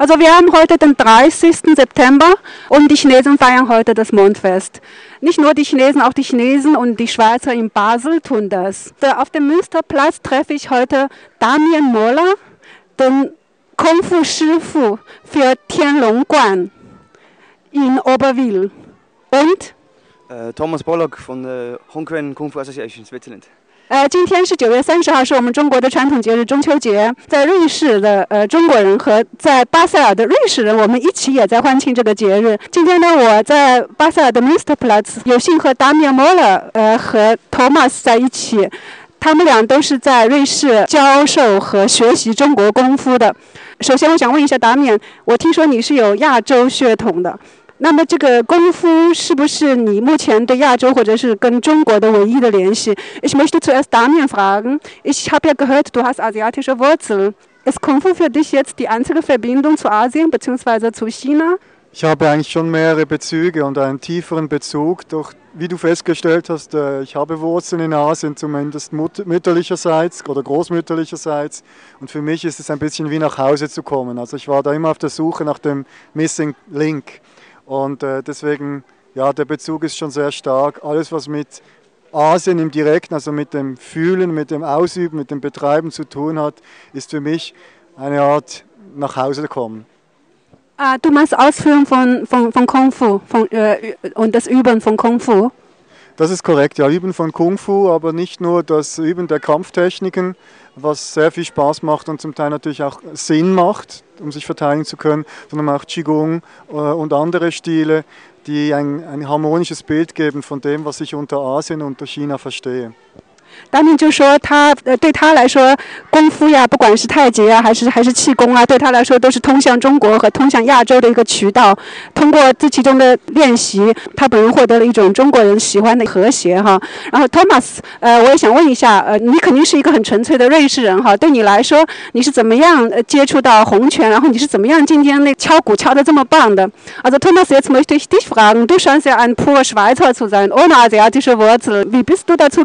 Also wir haben heute den 30. September und die Chinesen feiern heute das Mondfest. Nicht nur die Chinesen, auch die Chinesen und die Schweizer in Basel tun das. Auf dem Münsterplatz treffe ich heute Damien Moller, den Kung Fu Shifu für Tianlongguan in Oberwil. Und? Äh, Thomas Bollock von der Hongkong Kung Fu Association Switzerland. 呃，今天是九月三十号，是我们中国的传统节日中秋节。在瑞士的呃中国人和在巴塞尔的瑞士人，我们一起也在欢庆这个节日。今天呢，我在巴塞尔的 Münsterplatz 有幸和 Damian Moller 呃和 Thomas 在一起，他们俩都是在瑞士教授和学习中国功夫的。首先，我想问一下 Damian，我听说你是有亚洲血统的。那么这个功夫是不是你目前对亚洲或者是跟中国的唯一的联系？Ich möchte zuerst Damian fragen. Ich habe ja gehört, du hast asiatische Wurzeln. Ist Kung Fu für dich jetzt die einzige Verbindung zu Asien bzw. zu China? Ich habe eigentlich schon mehrere Bezüge und einen tieferen Bezug. Doch wie du festgestellt hast, äh, ich habe Wurzeln in Asien, zumindest mütterlicherseits oder großmütterlicherseits. Und für mich ist es ein bisschen wie nach Hause zu kommen. Also ich war da immer auf der Suche nach dem Missing Link. Und äh, deswegen, ja, der Bezug ist schon sehr stark. Alles, was mit Asien im Direkten, also mit dem Fühlen, mit dem Ausüben, mit dem Betreiben zu tun hat, ist für mich eine Art nach Hause kommen. Ah, du machst Ausführung von, von, von Kung Fu von, äh, und das Üben von Kung Fu? Das ist korrekt, ja, Üben von Kung Fu, aber nicht nur das Üben der Kampftechniken, was sehr viel Spaß macht und zum Teil natürlich auch Sinn macht, um sich verteidigen zu können, sondern auch Qigong äh, und andere Stile, die ein, ein harmonisches Bild geben von dem, was ich unter Asien und unter China verstehe. 当年就说他呃对他来说功夫呀，不管是太极啊，还是还是气功啊，对他来说都是通向中国和通向亚洲的一个渠道。通过这其中的练习，他本人获得了一种中国人喜欢的和谐哈。然后 Thomas，呃，我也想问一下，呃，你肯定是一个很纯粹的瑞士人哈，对你来说，你是怎么样接触到洪拳？然后你是怎么样今天那敲鼓敲得这么棒的？Also Thomas，jetzt möchte ich dich fragen，du scheinst ja ein purer Schweizer zu sein，ohne asiatische Wurzel，wie bist du dazu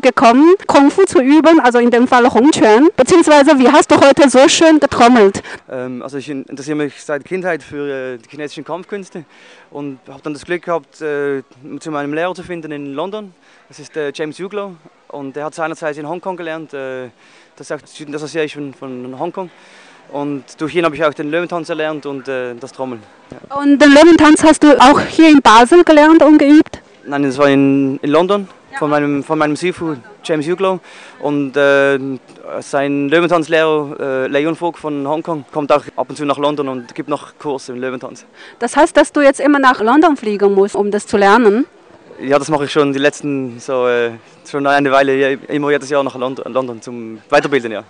gekommen？Kung Fu zu üben, also in dem Fall Hongquan, beziehungsweise wie hast du heute so schön getrommelt? Ähm, also ich interessiere mich seit Kindheit für äh, die chinesischen Kampfkünste und habe dann das Glück gehabt, äh, zu meinem Lehrer zu finden in London. Das ist äh, James Uglow und der hat seinerzeit in Hongkong gelernt. Äh, das ist auch Student Association von Hongkong. Und durch ihn habe ich auch den Löwentanz erlernt und äh, das Trommeln. Ja. Und den Löwentanz hast du auch hier in Basel gelernt und geübt? Nein, das war in, in London von meinem, von meinem Sifu James Huglow und äh, sein Löwentanzlehrer äh, Leon Vogt von Hongkong kommt auch ab und zu nach London und gibt noch Kurse im Löwentanz. Das heißt, dass du jetzt immer nach London fliegen musst, um das zu lernen? Ja, das mache ich schon die letzten so äh, schon eine Weile immer jedes Jahr nach London, London zum Weiterbilden, ja.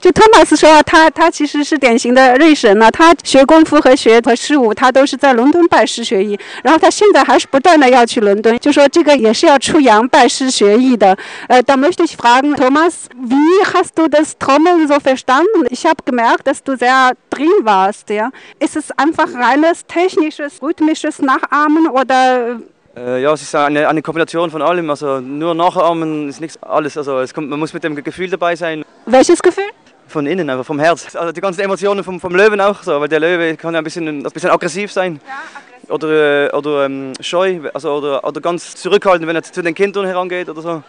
就托马斯说，他他其实是典型的瑞士人呢。他学功夫和学和诗舞，他都是在伦敦拜师学艺。然后他现在还是不断的要去伦敦，就说这个也是要出洋拜师学艺的。呃，da möchte ich fragen, Thomas, wie hast du das Trommeln so verstanden? Ich habe gemerkt, dass du sehr drin warst. Ja, ist es einfach reines technisches, rhythmisches Nachahmen oder äh, ja, es ist eine, eine Kombination von allem. Also nur nachahmen ist nichts alles. Also es kommt, man muss mit dem Gefühl dabei sein. Welches Gefühl? Von innen, einfach vom Herz. Also die ganzen Emotionen vom, vom Löwen auch so, weil der Löwe kann ja ein bisschen, ein bisschen aggressiv sein. Ja, aggressiv. Oder, äh, oder ähm, scheu, also, oder, oder ganz zurückhaltend, wenn er zu den Kindern herangeht oder so.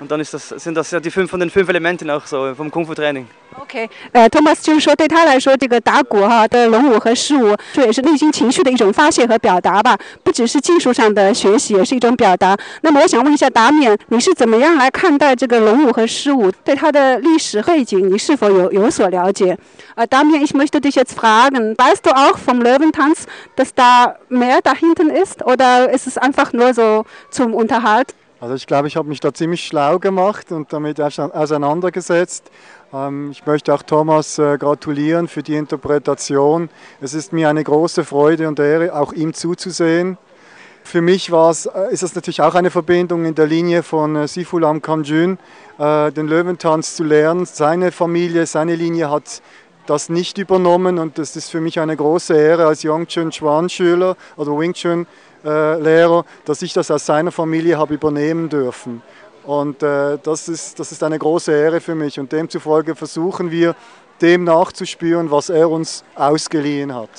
Und dann ist das, sind das ja die fünf von den fünf Elementen auch so vom Kung Fu Training. OK，呃，Thomas 就是说，对他来说，这个打鼓哈的龙舞和狮舞，这也是内心情绪的一种发泄和表达吧，不只是技术上的学习，也是一种表达。那么，我想问一下达冕，你是怎么样来看待这个龙舞和狮舞？对它的历史背景，你是否有有所了解？呃，达冕，ich möchte dich jetzt fragen, weißt du auch vom Löwentanz, dass da mehr dahinter ist, oder ist es einfach nur so zum Unterhalt? Also ich glaube, ich habe mich da ziemlich schlau gemacht und damit auseinandergesetzt. Ähm, ich möchte auch Thomas äh, gratulieren für die Interpretation. Es ist mir eine große Freude und Ehre, auch ihm zuzusehen. Für mich äh, ist es natürlich auch eine Verbindung in der Linie von äh, Sifulam Kamjun, den Löwentanz zu lernen. Seine Familie, seine Linie hat das nicht übernommen und das ist für mich eine große Ehre als Yongchun Chuan Schüler oder Wing Chun Lehrer, dass ich das aus seiner Familie habe übernehmen dürfen. Und äh, das, ist, das ist eine große Ehre für mich. Und demzufolge versuchen wir dem nachzuspüren, was er uns ausgeliehen hat.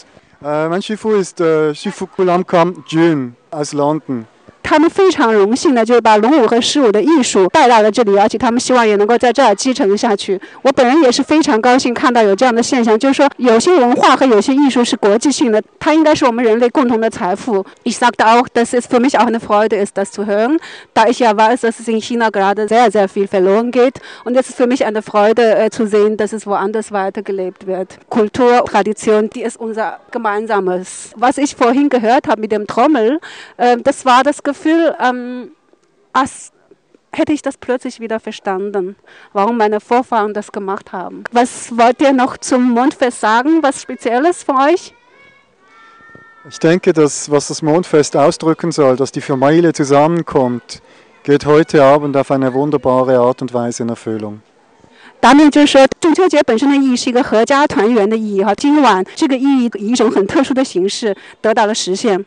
Äh, mein Shifu ist äh, Shifu Kulamkam Jun aus London. 他们非常荣幸的，就是把龙舞和狮舞的艺术带到了这里，而且他们希望也能够在这儿继承下去。我本人也是非常高兴看到有这样的现象，就是说有些文化和有些艺术是国际性的，它应该是我们人类共同的财富。Ich sagte auch, dass es für mich auch eine Freude ist, das zu hören, da ich ja weiß, dass es in China gerade sehr, sehr viel verloren geht. Und es ist für mich eine Freude äh, zu sehen, dass es woanders weitergelebt wird. Kultur, Tradition, die ist unser gemeinsames. Was ich vorhin gehört habe mit dem Trommel, äh, das war das Gefühl, Gefühl, ähm, als hätte ich das plötzlich wieder verstanden, warum meine Vorfahren das gemacht haben. Was wollt ihr noch zum Mondfest sagen? Was Spezielles für euch? Ich denke, dass, was das Mondfest ausdrücken soll, dass die Familie zusammenkommt, geht heute Abend auf eine wunderbare Art und Weise in Erfüllung. 答面就是说，中秋节本身的意义是一个合家团圆的意义哈。今晚这个意义以一种很特殊的形式得到了实现。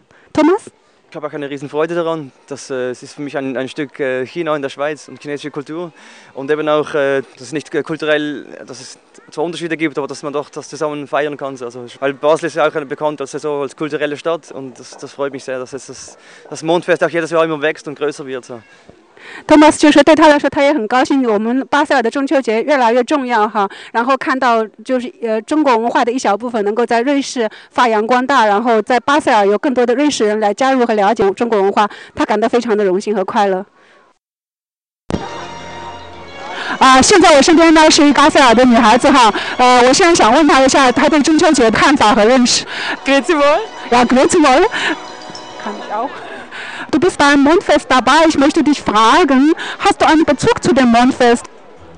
Thomas？Ich habe auch eine riesen Freude daran. Das, äh, es ist für mich ein, ein Stück äh, China in der Schweiz und chinesische Kultur. Und eben auch, äh, dass es nicht kulturell, dass es zwar Unterschiede gibt, aber dass man doch das zusammen feiern kann. Also, weil Basel ist ja auch bekannt als, so, als kulturelle Stadt und das, das freut mich sehr, dass das, das Mondfest auch jedes Jahr immer wächst und größer wird. So. 托马斯就说，对他来说，他也很高兴，我们巴塞尔的中秋节越来越重要哈。然后看到就是呃中国文化的一小部分能够在瑞士发扬光大，然后在巴塞尔有更多的瑞士人来加入和了解中国文化，他感到非常的荣幸和快乐。啊，现在我身边呢是一巴塞尔的女孩子哈，呃，我现在想问她一下她对中秋节的看法和认识。Grüezi wohl. Ja, grüezi wohl. Kann ich auch. Du bist beim Mondfest dabei. Ich möchte dich fragen, hast du einen Bezug zu dem Mondfest?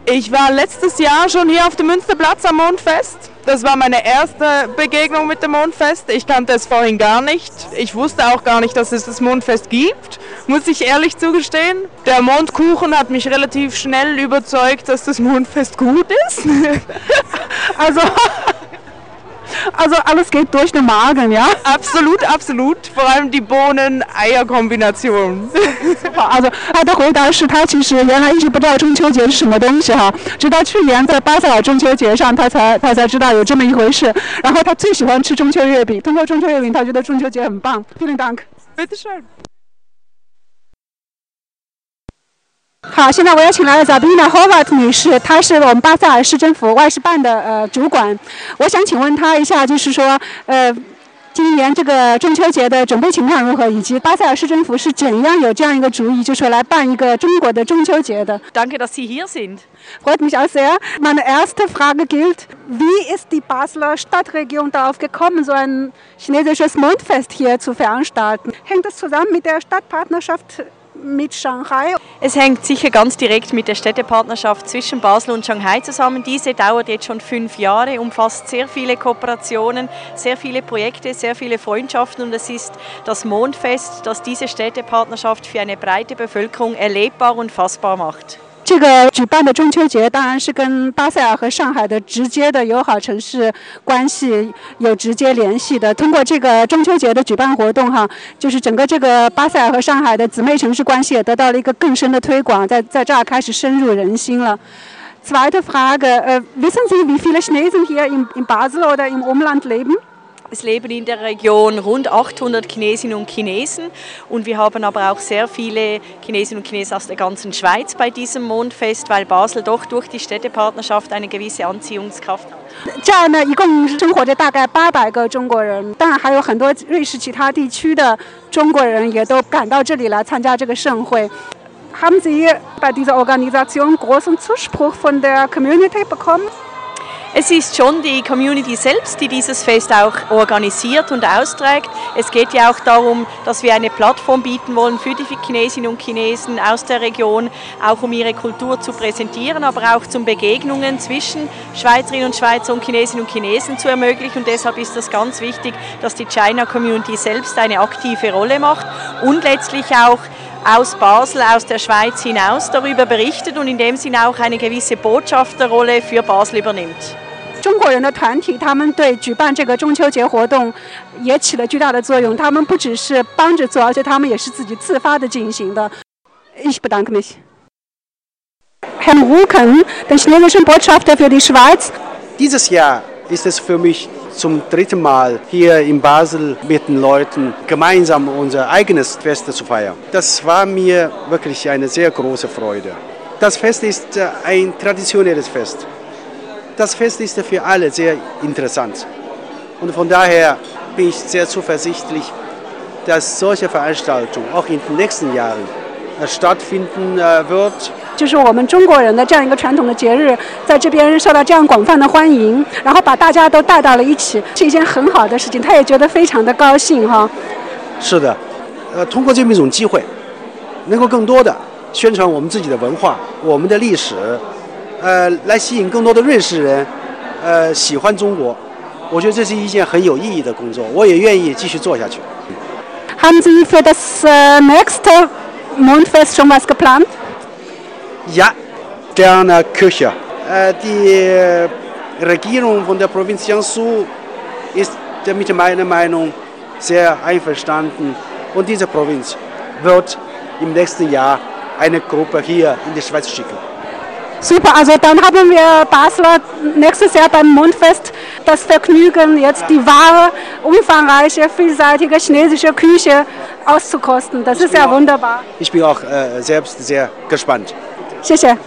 Ich war letztes Jahr schon hier auf dem Münsterplatz am Mondfest. Das war meine erste Begegnung mit dem Mondfest. Ich kannte es vorhin gar nicht. Ich wusste auch gar nicht, dass es das Mondfest gibt, muss ich ehrlich zugestehen. Der Mondkuchen hat mich relativ schnell überzeugt, dass das Mondfest gut ist. also Also alles geht durch den Magen, ja? Absolut, absolut. Vor allem die Bohnen-Eier-Kombination. Super. Also 他的回答是他其实原来一直不知道中秋节是什么东西哈，直到去年在巴塞尔中秋节上，他才他才知道有这么一回事。然后他最喜欢吃中秋月饼，通过中秋月饼，他觉得中秋节很棒。Vielen Dank. Bitte schön. 好，现在我邀请来了 Zabina Hovat 女士，她是我们巴塞尔市政府外事办的呃主管。我想请问她一下，就是说，呃，今年这个中秋节的准备情况如何，以及巴塞尔市政府是怎样有这样一个主意，就是来办一个中国的中秋节的？Danke, dass Sie hier sind. Freut mich auch sehr. Meine erste Frage gilt, wie ist die Basler Stadtregierung darauf gekommen, so ein chinesisches Mondfest hier zu veranstalten? Hängt das zusammen mit der Stadtpartnerschaft? Mit Shanghai? Es hängt sicher ganz direkt mit der Städtepartnerschaft zwischen Basel und Shanghai zusammen. Diese dauert jetzt schon fünf Jahre, umfasst sehr viele Kooperationen, sehr viele Projekte, sehr viele Freundschaften und es ist das Mondfest, das diese Städtepartnerschaft für eine breite Bevölkerung erlebbar und fassbar macht. 这个举办的中秋节当然是跟巴塞尔和上海的直接的友好城市关系有直接联系的。通过这个中秋节的举办活动，哈，就是整个这个巴塞尔和上海的姊妹城市关系也得到了一个更深的推广，在在这儿开始深入人心了。Zweite Frage: Wissen Sie, wie viele Chinesen hier in in Basel oder im Umland leben? Es leben in der Region rund 800 Chinesinnen und Chinesen und wir haben aber auch sehr viele Chinesinnen und Chinesen aus der ganzen Schweiz bei diesem Mondfest, weil Basel doch durch die Städtepartnerschaft eine gewisse Anziehungskraft hat. 这儿呢，一共生活着大概八百个中国人，当然还有很多瑞士其他地区的中国人也都赶到这里来参加这个盛会。Haben Sie bei dieser Organisation großen Zuspruch von der Community bekommen? Es ist schon die Community selbst, die dieses Fest auch organisiert und austrägt. Es geht ja auch darum, dass wir eine Plattform bieten wollen für die Chinesinnen und Chinesen aus der Region, auch um ihre Kultur zu präsentieren, aber auch zum Begegnungen zwischen Schweizerinnen und Schweizer und Chinesinnen und Chinesen zu ermöglichen. Und deshalb ist das ganz wichtig, dass die China Community selbst eine aktive Rolle macht und letztlich auch aus Basel, aus der Schweiz hinaus darüber berichtet und in dem Sinne auch eine gewisse Botschafterrolle für Basel übernimmt. 中国人的团体，他们对举办这个中秋节活动也起了巨大的作用。他们不只是帮着做，而且他们也是自己自发的进行的。Ich bedanke mich. Herrn Ruken, den chinesischen Botschafter für die Schweiz. Dieses Jahr ist es für mich zum dritten Mal hier in Basel mit den Leuten gemeinsam unser eigenes Fest zu feiern. Das war mir wirklich eine sehr große Freude. Das Fest ist äh, ein traditionelles Fest. Das Fest ist für alle sehr interessant. Und von daher bin ich sehr zuversichtlich, dass solche Veranstaltungen auch in den nächsten Jahren äh, stattfinden äh, wird. 就是我们中国人的这样一个传统的节日，在这边受到这样广泛的欢迎，然后把大家都带到了一起，是一件很好的事情。他也觉得非常的高兴哈。是的，呃，通过这么一种机会，能够更多的宣传我们自己的文化、我们的历史， 呃，来吸引更多的瑞士人，呃，喜欢中国。我觉得这是一件很有意义的工作，我也愿意继续做下去。 Haben Sie für das äh, nächste Mondfest schon was geplant? Ja, gerne Küche. Äh, die Regierung von der Provinz Jiangsu ist mit meiner Meinung sehr einverstanden und diese Provinz wird im nächsten Jahr eine Gruppe hier in die Schweiz schicken. Super, also dann haben wir Basler nächstes Jahr beim Mondfest das Vergnügen, jetzt die wahre, umfangreiche, vielseitige chinesische Küche auszukosten. Das ist ja wunderbar. Ich bin auch äh, selbst sehr gespannt. 谢谢。